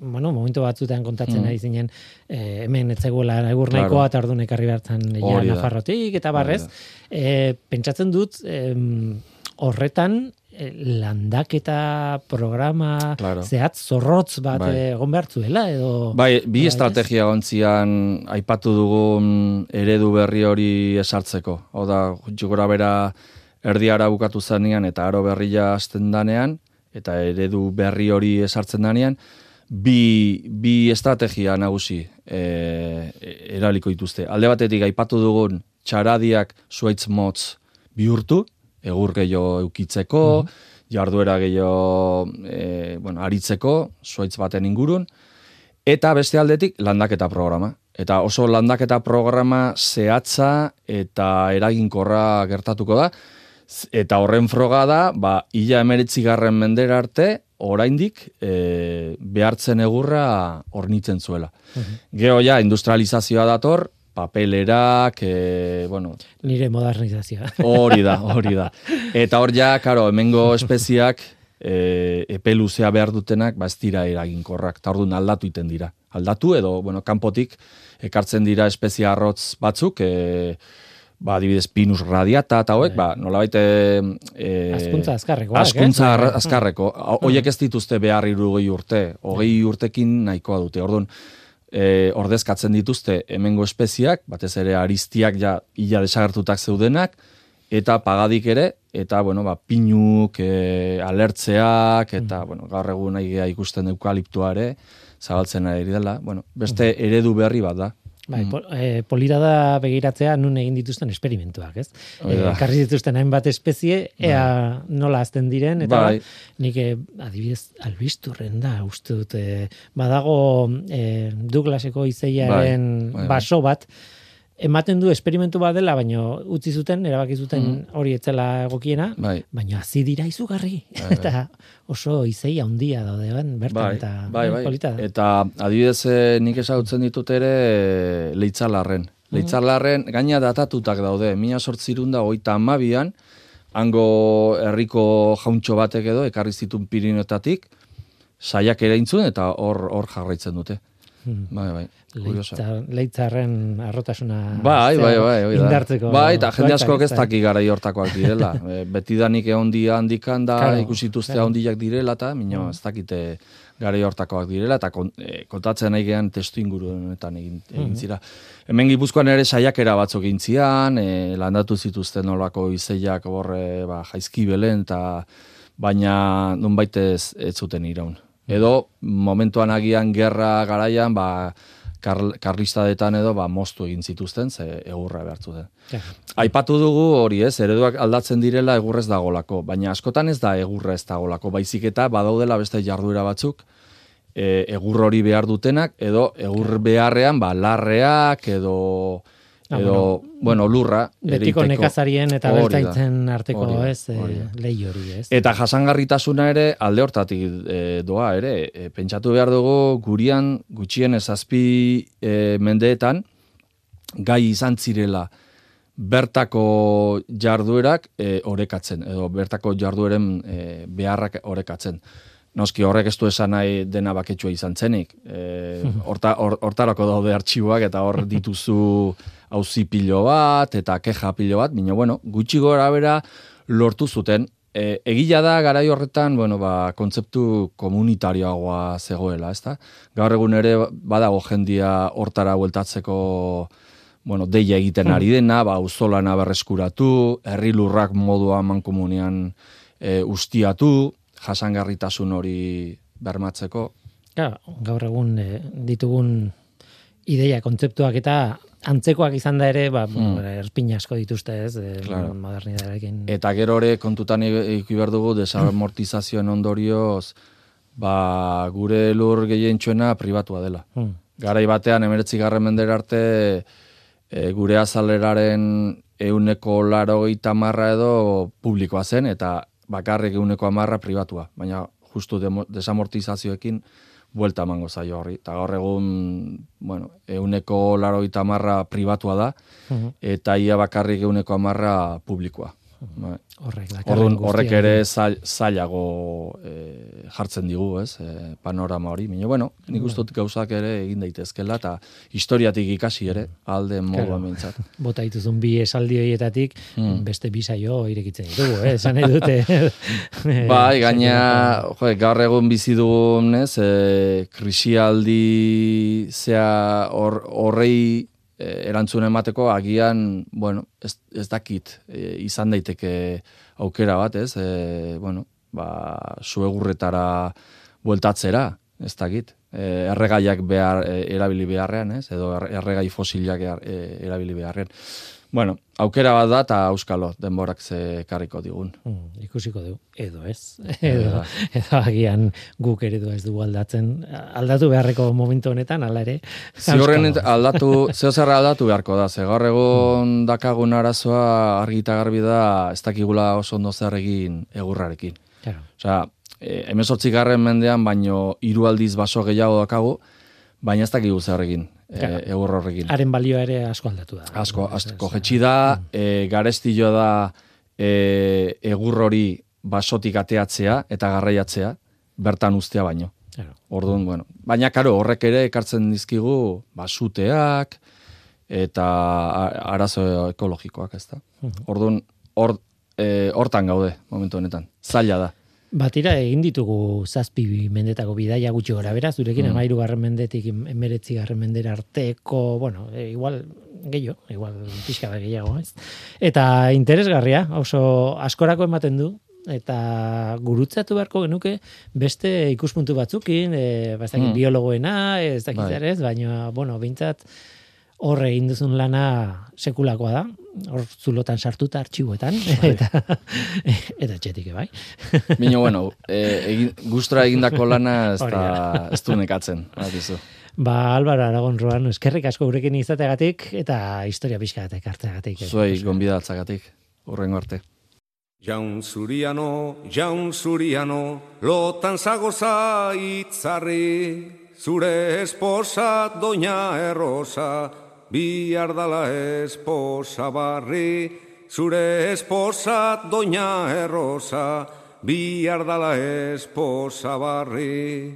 bueno, momentu batzutean kontatzen Mm. ari zinen, eh, hemen etzeguela egur Claro. nahikoa eta orduan ekarri behartzen ja. Nafarrotik eta barrez. Eh, pentsatzen dut, em, horretan eh, landaketa programa Claro. zehatz zorrotz bat Bai. egon behar zuela edo... Bai, bi Bai, estrategia gontzian aipatu dugun eredu berri hori esartzeko. Hau da, gora bera erdiara bukatu zanean eta aro berria hasten danean, eta eredu berri hori esartzen danean, bi, bi estrategia nagusi e, eraliko dituzte. Alde batetik aipatu dugun txaradiak zuaitz motz bihurtu, egur gehiago eukitzeko, jarduera gehiago e, bueno, aritzeko, zuaitz baten ingurun, Eta beste aldetik landaketa programa. Eta oso landaketa programa zehatza eta eraginkorra gertatuko da. Eta horren froga da, ba, ila emeretzigarren mendera arte, oraindik e, behartzen egurra hornitzen zuela. Geo ja, industrializazioa dator, papelerak, e, bueno, Nire modernizazioa. Hori da, hori da. Eta hor ja, karo, hemengo espeziak e, epe luzea behar dutenak, ba ez dira eraginkorrak, eta orduan aldatu iten dira. Aldatu edo, bueno, kanpotik ekartzen dira espezia arrotz batzuk, e, ba, adibidez, pinus radiata eta hauek, ba, nolabait e, e, Hazkuntza azkarrekoak, Hazkuntza ez? arra- azkarreko. Ho- Hoiek ez dituzte behar irugei urte, hogei urtekin nahikoa dute. Orduan, e, ordezkatzen dituzte hemengo espeziak, batez ere aristiak ja ila desagertutak zeudenak, eta pagadik ere, eta, bueno, ba, pinuk, e, alertzeak, eta, bueno, gaur egun nahi ikusten eukaliptua ere, zabaltzen ari dela, bueno, beste eredu berri bat da. Bai, po, eh, polita da begiratzea nun egin dituzten esperimentuak, ez? Eh. Ekarri dituzten hainbat espezie, ea nola azten diren, eta Bai. nik eh, adibidez albisturren da, uste dut, badago eh, Douglaseko izeiaren Bai, bai, bai. baso bat, ematen du esperimentu bat dela, baino utzi zuten, erabaki zuten hori etzela egokiena, Bai. baina hazi dira izugarri, eta oso izei handia daude, ben, bertan, Bai, eta bai, bai. polita da. Eta adibidez eh, nik ezagutzen ditut ere eh, leitzalarren. Leitzalarren gaina datatutak daude. Mila sortzirun da hogeita amabian, hango herriko jauntxo batek edo, ekarri zitun Pirinetatik, saiak ere intzun eta hor hor jarraitzen dute. Bai, bai. Leitzarren arrotasuna Bai, bai, bai, da. indartzeko. Bai, eta jende askok ez bai. daki gara hortakoak direla. e, betidanik egondia handikan da, Claro, ikusituzte claro. handiak direla, eta mino, ez dakite gara hortakoak direla, eta kon, e, kontatzen nahi gehan testu inguru honetan egin, egin zira. Hemen gipuzkoan ere saiakera batzuk egin zian, e, landatu zituzten nolako izeiak borre ba, jaizki belen, eta baina nunbait ez, ez zuten iraun. Edo momentuan agian gerra garaian, ba, kar, karlistadetan edo ba, moztu egin zituzten, ze egurra behartu den. Ja. Aipatu dugu hori ez, ereduak aldatzen direla egurrez dagolako, baina askotan ez da egurra ez dagolako, baizik eta badaudela beste jarduera batzuk, e, egur hori behar dutenak, edo egur beharrean ba, larreak, edo, edo bueno, lurra. Betiko ereiteko. nekazarien eta bertaitzen arteko hori da, ez eh, lehi hori, ez? Eta jasangarritasuna ere alde hortatik e, doa ere, e, pentsatu behar dugu gurian gutxien ezazpi e, mendeetan gai izan zirela bertako jarduerak e, orekatzen, edo bertako jardueren e, beharrak orekatzen. Noski horrek ez du esan nahi dena baketsua izan zenik. E, horta, hortarako daude artxiboak eta hor dituzu hauzi pilo bat eta keja pilo bat, baina bueno, gutxi gora bera lortu zuten. E, egila da garai horretan, bueno, ba, kontzeptu komunitarioagoa zegoela, ezta? Gaur egun ere badago jendia hortara bueltatzeko bueno, deia egiten ari dena, ba, uzolana berreskuratu, herri lurrak modua mankomunean e, ustiatu, jasangarritasun hori bermatzeko. Ja, gaur egun e, ditugun ideia, kontzeptuak eta antzekoak izan da ere, ba, mm. erpin asko dituzte ez, e, claro. modernidarekin. Eta gero hori kontutan ikuber dugu, desamortizazioen ondorioz, ba, gure lur gehientsuena pribatua dela. Mm. Garai batean, emeretzi garren mendera arte, e, gure azaleraren euneko laro marra edo publikoa zen, eta bakarrik euneko amarra pribatua. Baina justu desamortizazioekin buelta emango zaio horri. Eta gaur egun, bueno, euneko laro marra pribatua da, eta ia bakarrik euneko amarra publikoa. Bai. Horrek, horrek ere zailago e, jartzen digu, ez, e, panorama hori. Baina, bueno, nik uste dut gauzak ere egin daitezkela, eta historiatik ikasi ere, alde moduan bintzat. Bota dituzun bi esaldi horietatik, hmm. beste bi saio irekitzen ditugu, eh? esan dute. bai, gaina, jo, gaur egun bizi dugun, ez, e, krisialdi zea horrei e, erantzun emateko agian, bueno, ez, ez dakit e, izan daiteke aukera bat, ez? E, bueno, ba, suegurretara bueltatzera, ez dakit. E, erregaiak behar, e, erabili beharrean, ez? Edo erregai fosilak e, erabili beharrean. Bueno, aukera bat da eta auskalo denborak ze karriko digun. Mm, ikusiko du, edo ez. Edo, edo agian guk eredu ez du aldatzen. Aldatu beharreko momentu honetan, ala ere. Ziorren aldatu, zeo aldatu beharko da. Ze gaur egon mm. dakagun arazoa argita garbi da ez dakigula oso ondo zer egin egurrarekin. Claro. Osea, e, emezortzi garren mendean, baino hiru aldiz baso gehiago dakagu, baina ez dakigu zer egin e, egur horrekin. Haren balioa ere asko aldatu da. Asko, asko jetxi da, mm. e, garestillo da e, egur hori basotik ateatzea eta garraiatzea, bertan ustea baino. Orduan, bueno. Baina, karo, horrek ere ekartzen dizkigu basuteak eta arazo ekologikoak, ez da. Mm-hmm. Orduan, hortan gaude, momentu honetan. Zaila da. Batira egin ditugu zazpi mendetako bidaia gutxi gora bera, zurekin mm. amairu garren mendetik emeretzi garren mendera arteko, bueno, e, igual gehiago, igual pixka da gehiago, ez? Eta interesgarria, oso askorako ematen du, eta gurutzatu beharko genuke beste ikuspuntu batzukin, e, mm. biologoena, ez dakit bai. ez, baina, bueno, bintzat, horre egin duzun lana sekulakoa da, hor zulotan sartuta artxiboetan, bai. eta, eta txetik bai. Bino, bueno, e, egin, gustra egindako lana ez, da, ez du nekatzen. Ba, Albar Aragon Roan, eskerrik asko gurekin izateagatik, eta historia pixkatek hartzeagatik. Zuei, gonbidatzagatik, urrengo arte. Jaun zuriano, jaun zuriano, lotan zagoza itzarri, zure esposa doña errosa, bihar dala esposa barri, zure esposa doña errosa, bihar dala esposa barri.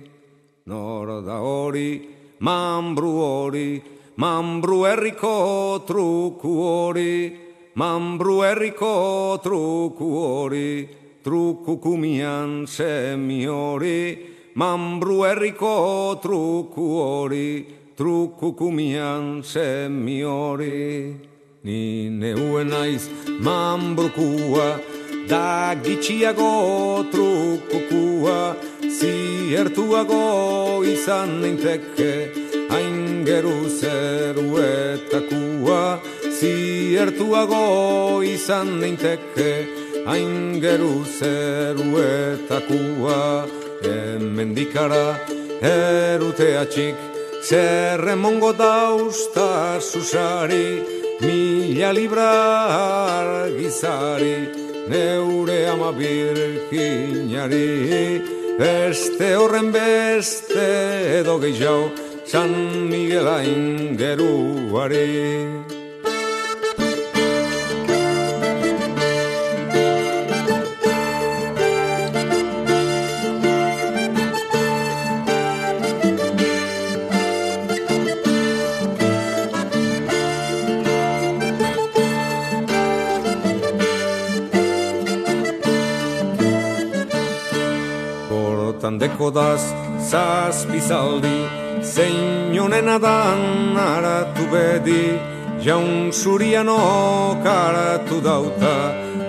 Nor da hori, mambru hori, mambru herriko truku hori, mambru herriko truku hori, truku kumian semi hori, mambru herriko truku hori, truku kumian semi hori. Ni neuen naiz mambrukua, da gitxiago trukukua, ziertuago izan neinteke, hain geru zeruetakua, ziertuago izan neinteke, hain geru zeruetakua, emendikara eruteatxik, Zerre mongo dausta susari, mila libra argizari, neure ama birginari, beste horren beste edo gehiago, San Miguel ingeruari. Deko daz zazpizaldi, zein honen adan aratu bedi, jaun zurian okaratu dauta,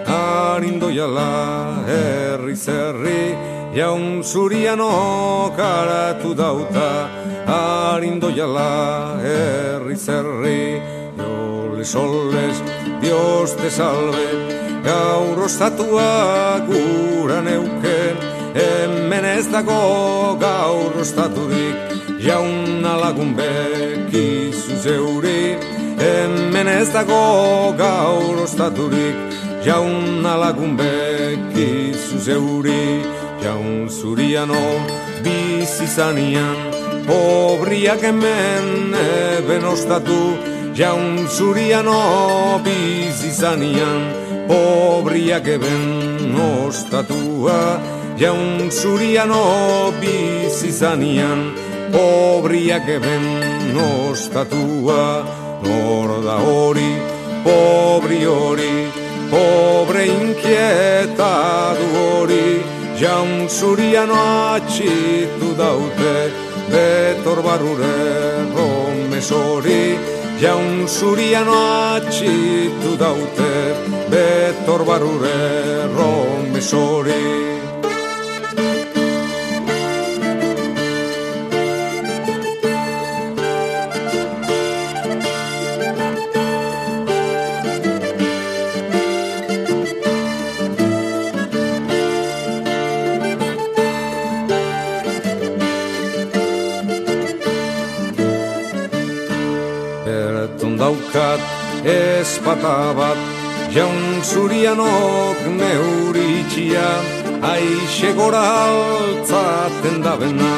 harindoiala herri zerri, jaun zurian okaratu dauta, harindoiala herri zerri, jole soles, Dios te salve, gaur ostatua gura neuke, hemen ez dago gaur ostaturik, jaun alagun bekizu zeuri, hemen ez dago gaur ostaturik, jaun alagun bekizu zeuri, jaun zuriano bizizanian, pobriak hemen eben ostatu, jaun zuriano bizizanian, pobriak eben ostatua, jaun zuriano bizizanian, pobriak eben ostatua, nor da hori, pobri hori, pobre inquieta du hori, jaun zuriano atxitu daute, betor barure romesori, jaun zuriano atxitu daute, betor barure romesori. Berton daukat espata bat Jaun zurianok neuritxia Aixe gora altzaten da bena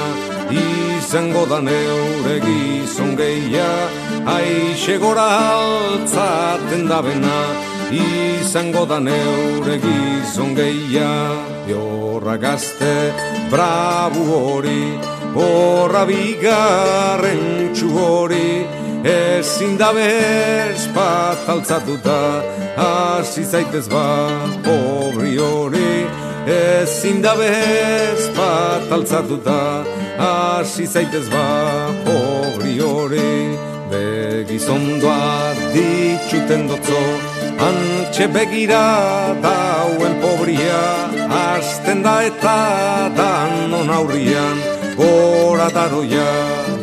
Izango da neure gizon gehia Aixe gora altzaten da bena Izango da neure gizon gehia. Biorra gazte brabu hori Horra bigarren txu hori Ezin da bez bat altzatuta Hasi zaitez ba pobri hori Ezin da bez bat altzatuta Hasi zaitez ba pobri hori Begizondoa ditxuten dotzo Antxe begira dauen pobria. Asten da eta danon aurrian Gora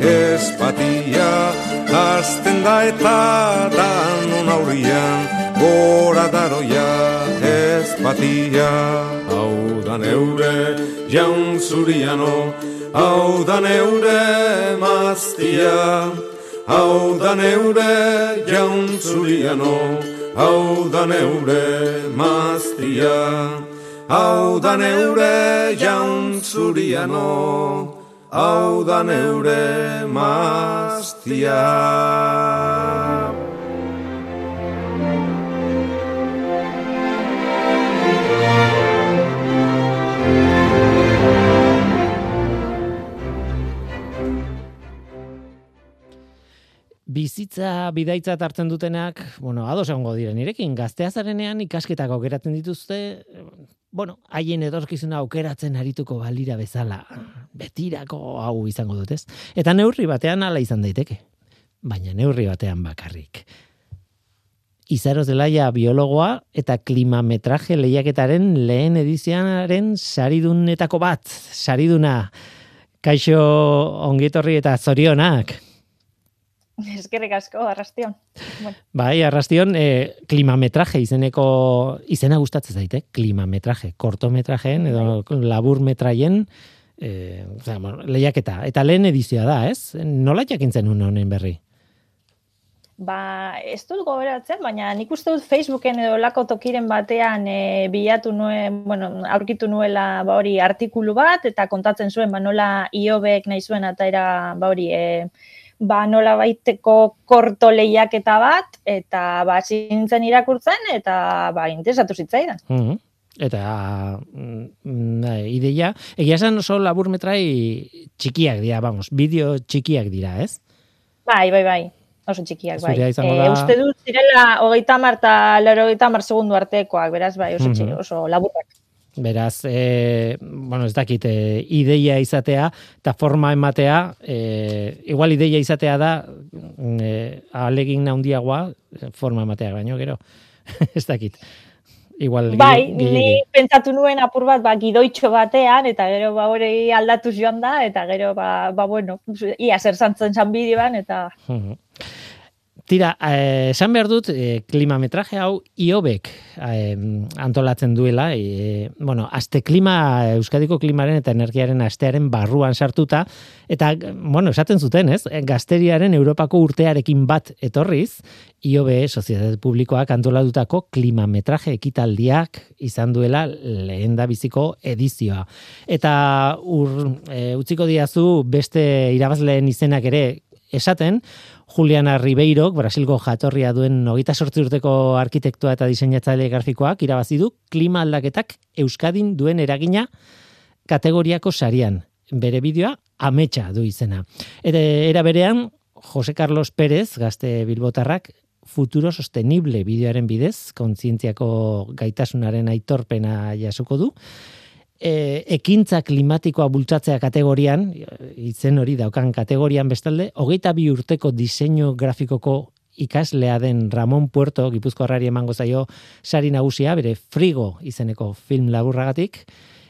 espatia Azten da eta danon aurrian Gora daroia espatia Hau da neure jaun zuriano Hau da neure maztia. Hau da neure jaun zuriano Hau da neure maztia. Hau da neure jaun zuriano hau da neure maztia. Bizitza bidaitza hartzen dutenak, bueno, ados egongo diren irekin, gazteazarenean ikasketako aukeratzen dituzte, bueno, haien edorkizuna aukeratzen arituko balira bezala, betirako hau izango dut, ez? Eta neurri batean hala izan daiteke, baina neurri batean bakarrik. Izaroz Delaia biologoa eta klimametraje lehiaketaren lehen edizionaren saridunetako bat, sariduna, kaixo ongietorri eta zorionak. Eskerrik asko, arrastion. Bueno. Bai, arrastion, eh, klimametraje izeneko, izena gustatzen zaite, klimametraje, kortometrajeen edo laburmetraien, eh, o sea, bueno, lehiaketa. Eta lehen edizioa da, ez? Nola jakintzen un honen berri? Ba, ez dut goberatzen, baina nik uste dut Facebooken edo lako tokiren batean e, bilatu nuen, bueno, aurkitu nuela ba hori artikulu bat, eta kontatzen zuen, ba nola iobek nahi zuen, eta ba hori, e, ba nola baiteko korto lehiaketa bat, eta ba zintzen irakurtzen, eta ba interesatu zitzaidan. Mm -hmm. Eta mm, ideia, egia esan oso laburmetrai txikiak dira, vamos, bideo txikiak dira, ez? Bai, bai, bai, oso txikiak, bai. Izango da- E, uste dut zirela hogeita mar eta laro hogeita mar segundu artekoak, beraz, bai, oso, Mhm. txiki, oso laburrak. Beraz, e, bueno, ez dakit, e, ideia izatea eta forma ematea, e, igual ideia izatea da, e, alegin naundiagoa, forma ematea baino, gero, ez dakit. Igual, bai, ni pentsatu nuen apur bat, ba, gidoitxo batean, eta gero, ba, hori aldatu joan da, eta gero, ba, ba bueno, ia zer zantzen zan bideoan, eta... Tira, eh, esan behar dut, eh, klimametraje hau iobek eh, antolatzen duela, e, bueno, azte klima, Euskadiko klimaren eta energiaren astearen barruan sartuta, eta, bueno, esaten zuten, ez, gazteriaren Europako urtearekin bat etorriz, IOB, Sozietate Publikoak antolatutako klimametraje ekitaldiak izan duela lehen da biziko edizioa. Eta ur, e, utziko diazu beste irabazleen izenak ere esaten, Juliana Ribeiro, Brasilgo jatorria duen hogeita sortzi urteko arkitektua eta diseinatzaile grafikoak irabazi du klima aldaketak Euskadin duen eragina kategoriako sarian. Bere bideoa ametsa du izena. Eta era berean, Jose Carlos Pérez, gazte bilbotarrak, futuro sostenible bideoaren bidez, kontzientziako gaitasunaren aitorpena jasuko du e, ekintza klimatikoa bultzatzea kategorian, izen hori daukan kategorian bestalde, hogeita bi urteko diseinu grafikoko ikaslea den Ramon Puerto, Gipuzkoarrari emango zaio sari nagusia, bere frigo izeneko film laburragatik,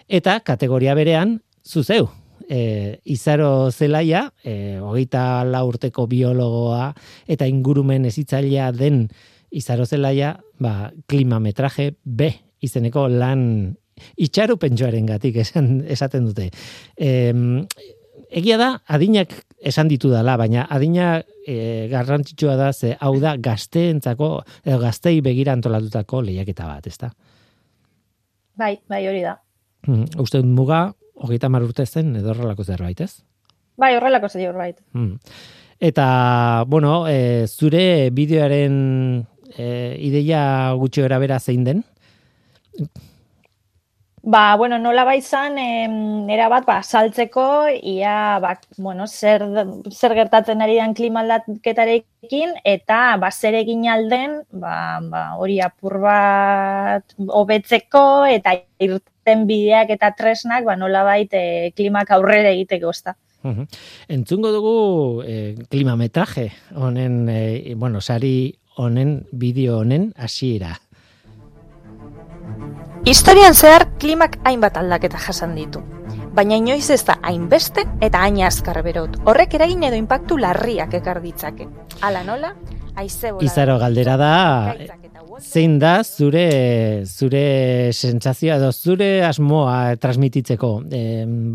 eta kategoria berean, zuzeu, e, izaro zelaia, e, hogeita la urteko biologoa, eta ingurumen ezitzailea den izaro zelaia, ba, klimametraje B izeneko lan itxaru pentsoaren gatik esan, esaten dute. E, egia da, adinak esan ditu dala, baina adina e, garrantzitsua da, ze hau da gazteentzako, e, gaztei begira antolatutako lehiaketa bat, ezta? Bai, bai hori da. Hmm, uste muga, hogeita mar urte zen, edo horrelako zerbait, ez? Bai, horrelako zerbait. Hmm. Eta, bueno, e, zure bideoaren e, ideia gutxi bera zein den? Ba, bueno, nola baizan, nera bat, ba, saltzeko, ia, ba, bueno, zer, zer gertatzen ari den klimaldaketarekin, eta, ba, zer egin alden, ba, ba, hori apur bat hobetzeko eta irten bideak eta tresnak, ba, nola bait, e, klimak aurrera egiteko, ezta. Entzungo dugu e, klimametraje, honen, e, bueno, sari honen, bideo honen, hasiera. Historian zehar klimak hainbat aldaketa jasan ditu. Baina inoiz ez da hainbeste eta hain azkar berot. Horrek eragin edo inpaktu larriak ekar ditzake. Hala nola, aize Izaro galdera da, zein da zure zure sentsazioa edo zure asmoa transmititzeko e,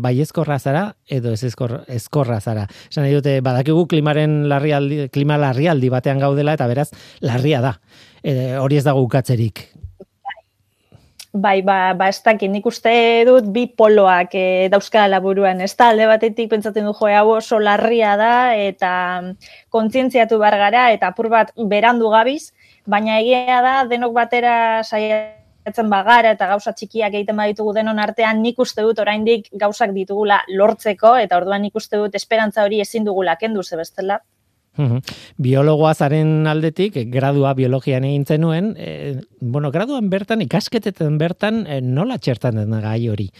bai ezkorra zara edo ez ezkor, ezkorra zara. Esan nahi dute, badakigu klimaren larrialdi, klima larrialdi batean gaudela eta beraz larria da. E, hori ez dago ukatzerik. Bai, ba, ba ez dakit, nik uste dut bi poloak e, dauzkala buruan, ez da, alde batetik pentsatzen du joe hau oso larria da, eta kontzientziatu bar gara, eta apur bat berandu gabiz, baina egia da, denok batera saiatzen bagara, eta gauza txikiak egiten baditugu denon artean, nik uste dut oraindik gauzak ditugula lortzeko, eta orduan nik uste dut esperantza hori ezin dugula kendu ze bestela. Biologoa zaren aldetik, gradua biologian egin zenuen, e, bueno, graduan bertan, ikasketetan bertan, e, nola txertan den gai hori?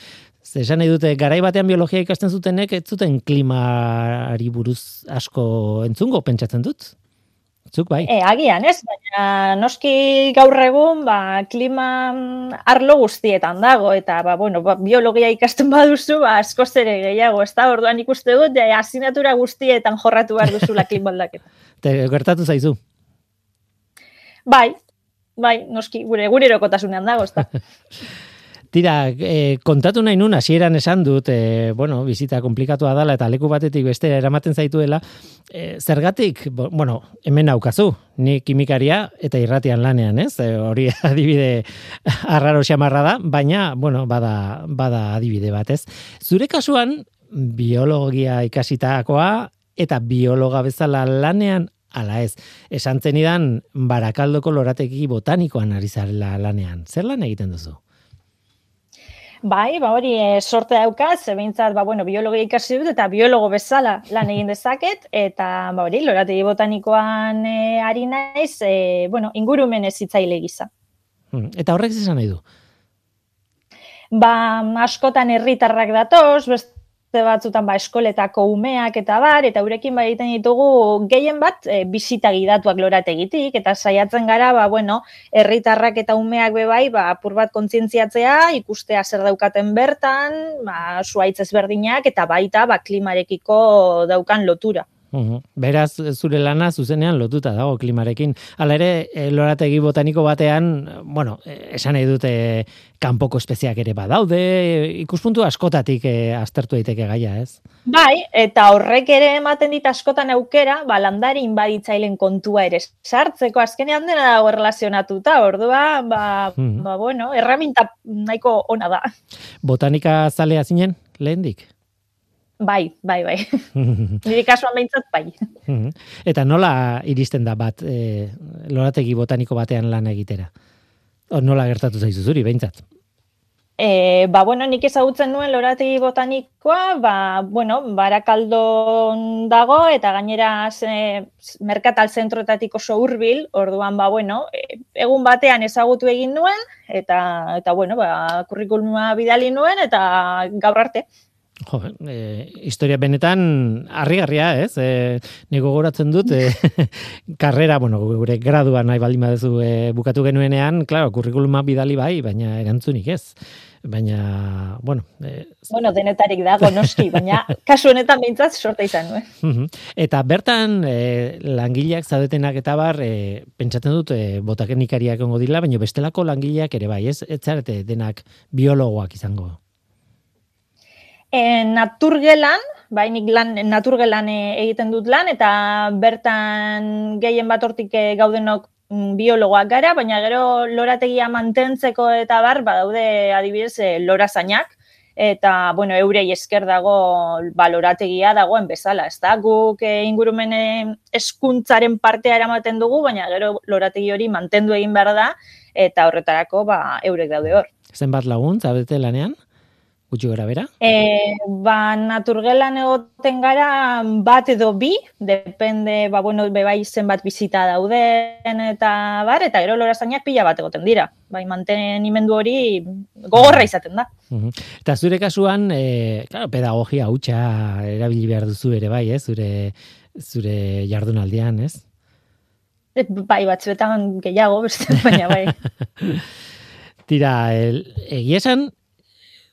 Zesan nahi dute, garai batean biologia ikasten zutenek, ez zuten klimari buruz asko entzungo, pentsatzen dut? Zuk bai. E, agian, ez? Baina noski gaur egun, ba, klima mm, arlo guztietan dago, eta, ba, bueno, ba, biologia ikasten baduzu, ba, asko zere gehiago, ez da, orduan ikuste dut, ja, asinatura guztietan jorratu behar duzula klima aldaketa. Te gertatu zaizu? Bai, bai, noski, gure, gure erokotasunean dago, ez da. Tira, e, kontatu nahi nun, hasieran esan dut, e, bueno, bizita komplikatua dala eta leku batetik bestera eramaten zaituela, e, zergatik, bueno, hemen aukazu, ni kimikaria eta irratian lanean, ez? E, hori adibide arraro xamarra da, baina, bueno, bada, bada adibide bat, ez? Zure kasuan, biologia ikasitakoa eta biologa bezala lanean ala ez. Esan zenidan, barakaldoko lorateki botanikoan ari zarela lanean. Zer lan egiten duzu? Bai, ba hori e, sorte dauka, zebintzat, ba, bueno, biologia ikasi dut eta biologo bezala lan egin dezaket, eta ba hori, lorategi botanikoan e, ari naiz, e, bueno, ingurumen ez hitzaile gisa. Hmm, eta horrek izan nahi du? ba, askotan herritarrak datoz, beste batzutan ba, eskoletako umeak eta bar, eta urekin ba egiten ditugu gehien bat e, bisita gidatuak lorategitik, eta saiatzen gara, ba, bueno, herritarrak eta umeak bebai, ba, apur bat kontzientziatzea, ikustea zer daukaten bertan, ba, suaitz ezberdinak, eta baita, ba, klimarekiko daukan lotura. Beraz, zure lana zuzenean lotuta dago klimarekin. Hala ere, e, lorategi botaniko batean, bueno, e, esan nahi dute kanpoko espeziak ere badaude, ikuspuntu askotatik e, aztertu daiteke gaia, ez? Bai, eta horrek ere ematen dit askotan aukera, ba, landari inbaditzailen kontua ere sartzeko azkenean dena dago relazionatuta, ordua, ba, ba bueno, erraminta nahiko ona da. Botanika zalea zinen, lehendik? Bai, bai, bai. Nire kasuan behintzat, bai. Eta nola iristen da bat e, lorategi botaniko batean lan egitera? O, nola gertatu zaizu zuri, behintzat? E, ba, bueno, nik ezagutzen nuen lorategi botanikoa, ba, bueno, barakaldo dago, eta gainera ze, merkatal zentroetatik oso hurbil, orduan, ba, bueno, e, egun batean ezagutu egin nuen, eta, eta bueno, ba, kurrikuluma bidali nuen, eta gaur arte. Jo, e, historia benetan harrigarria, ez? E, nego goratzen dut, e, karrera, bueno, gure gradua nahi baldin badezu e, bukatu genuenean, claro, kurrikuluma bidali bai, baina erantzunik ez. Baina, bueno... E, bueno, denetarik dago, noski, baina kasu honetan behintzat sorta izan, nuen. Eta bertan, e, langileak zaudetenak eta bar, e, pentsatzen dut, e, botakenikariak ongo dila, baina bestelako langileak ere bai, ez? Ez zarete denak biologoak izango e, naturgelan, bai nik lan, naturgelan e, egiten dut lan, eta bertan gehien bat hortik e, gaudenok mm, biologoak gara, baina gero lorategia mantentzeko eta bar, badaude adibidez e, lorazainak, eta, bueno, eurei esker dago balorategia dagoen bezala, ez da? Guk e, ingurumen eskuntzaren partea eramaten dugu, baina gero lorategi hori mantendu egin behar da, eta horretarako, ba, eurek daude hor. Zenbat lagun, zabete lanean? Gutxi gara bera? E, ba, naturgelan egoten gara bat edo bi, depende, ba, bueno, bebai zenbat bizita dauden eta bar, eta gero lorazainak pila bat egoten dira. Bai, mantenimendu hori gogorra izaten da. Eta zure kasuan, e, claro, pedagogia hutsa erabili behar duzu ere bai, ez? Zure, zure jardunaldian, ez? Bai, batzuetan gehiago, beste, baina bai. Tira, el, egia esan,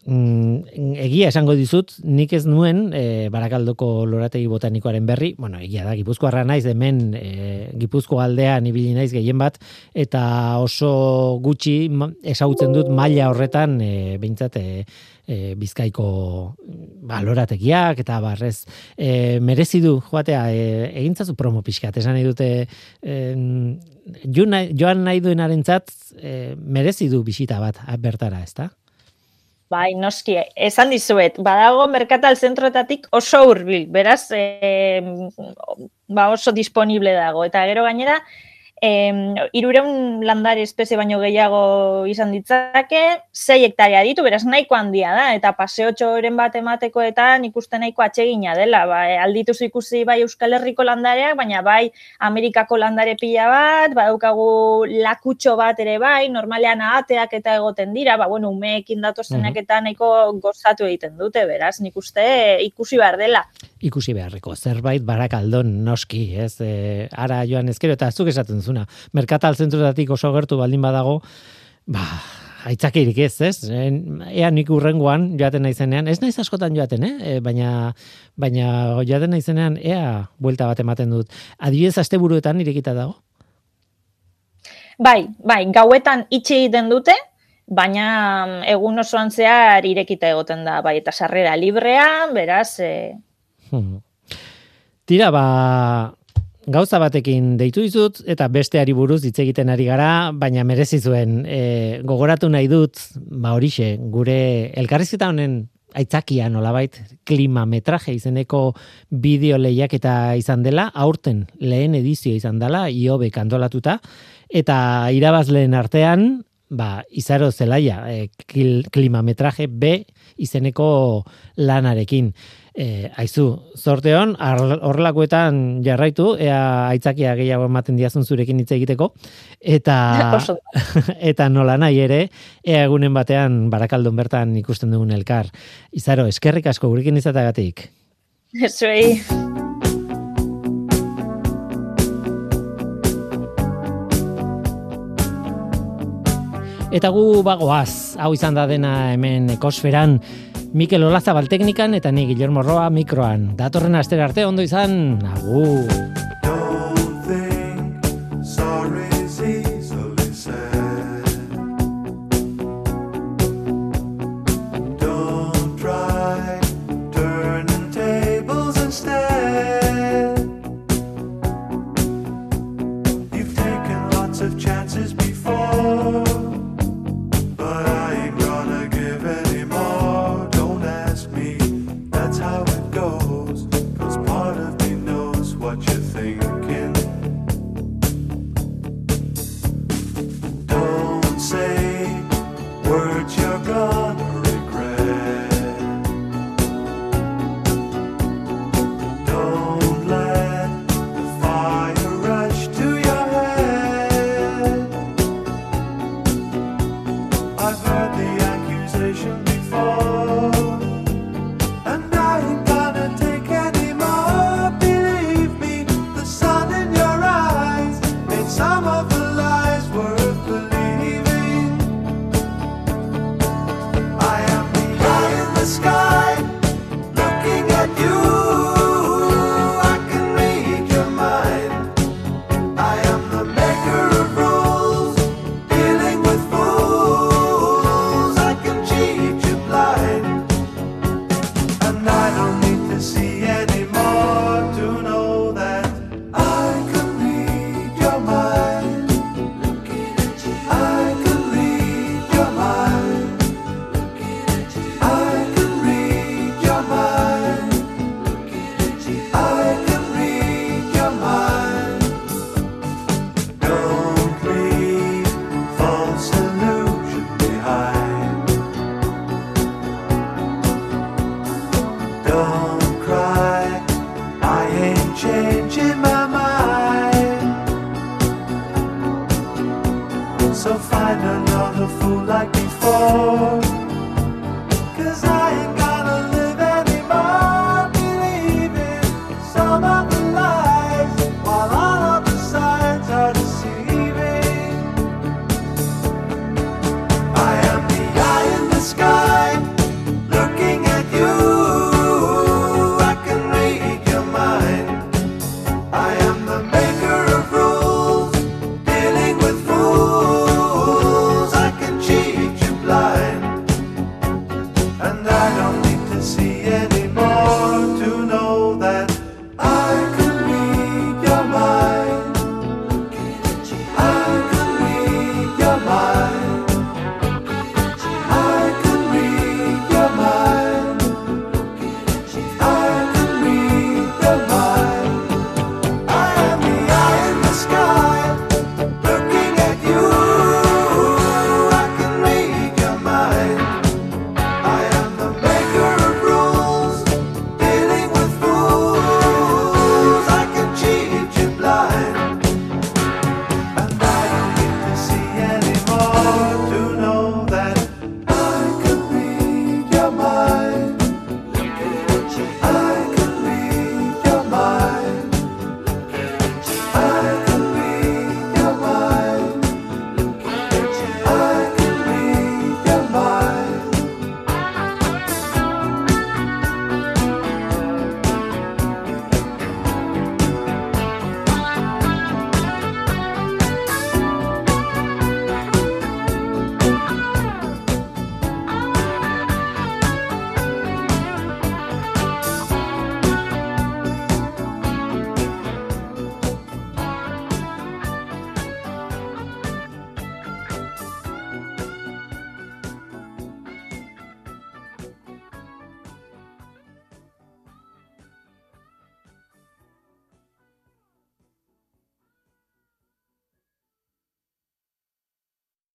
mm, egia esango dizut, nik ez nuen e, barakaldoko lorategi botanikoaren berri, bueno, egia da, gipuzkoarra naiz, hemen e, gipuzko aldean ibili naiz gehien bat, eta oso gutxi esagutzen dut maila horretan, e, behintzat, e, bizkaiko balorategiak eta barrez e, merezi du joatea e, egintzazu promo pixkat. Esan nahi dute e, joan nahi duenarentzat e, merezi du bisita bat bertara ezta Bai, noski, esan dizuet, badago merkatal zentroetatik oso hurbil, beraz, e, ba oso disponible dago. Eta gero gainera, eh, irureun landare espezie baino gehiago izan ditzake, zei hektaria ditu, beraz nahiko handia da, eta paseo txoren bat emateko eta ikusten nahiko atsegina dela, ba, e, aldituz ikusi bai Euskal Herriko landareak, baina bai Amerikako landare pila bat, badaukagu lakutxo bat ere bai, normalean ahateak eta egoten dira, ba, bueno, umeekin datozenak eta nahiko gozatu egiten dute, beraz, nik uste ikusi behar dela ikusi beharreko zerbait barakaldon noski, ez? E, ara joan ezkero eta zuk esaten zuna. Merkatal zentrotatik oso gertu baldin badago, ba, aitzakirik ez, ez? Ea nik urrengoan joaten naizenean, ez naiz askotan joaten, eh? E, baina baina joaten naizenean ea buelta bat ematen dut. Adibidez asteburuetan irekita dago. Bai, bai, gauetan itxi egiten dute, baina egun osoan zehar irekita egoten da, bai, eta sarrera librea, beraz, e, Hmm. Tira, ba, gauza batekin deitu dizut eta besteari buruz hitz egiten ari gara, baina merezi zuen e, gogoratu nahi dut, ba horixe, gure elkarrizketa honen aitzakia nolabait klima metraje izeneko bideo eta izan dela, aurten lehen edizio izan dela, iobe kandolatuta, eta irabazleen artean, ba, izaro zelaia, e, klimametraje B izeneko lanarekin. E, aizu, zorte hon, horrelakoetan jarraitu, ea aitzakia gehiago ematen diazun zurekin hitz egiteko, eta, eta nola nahi ere, ea egunen batean barakaldun bertan ikusten dugun elkar. Izaro, eskerrik asko gurekin izatagatik. Zuei. Eta gu bagoaz, hau izan da dena hemen ekosferan, Mikel Olazabal teknikan eta ni Guillermo Roa mikroan. Datorren astera arte ondo izan, agur!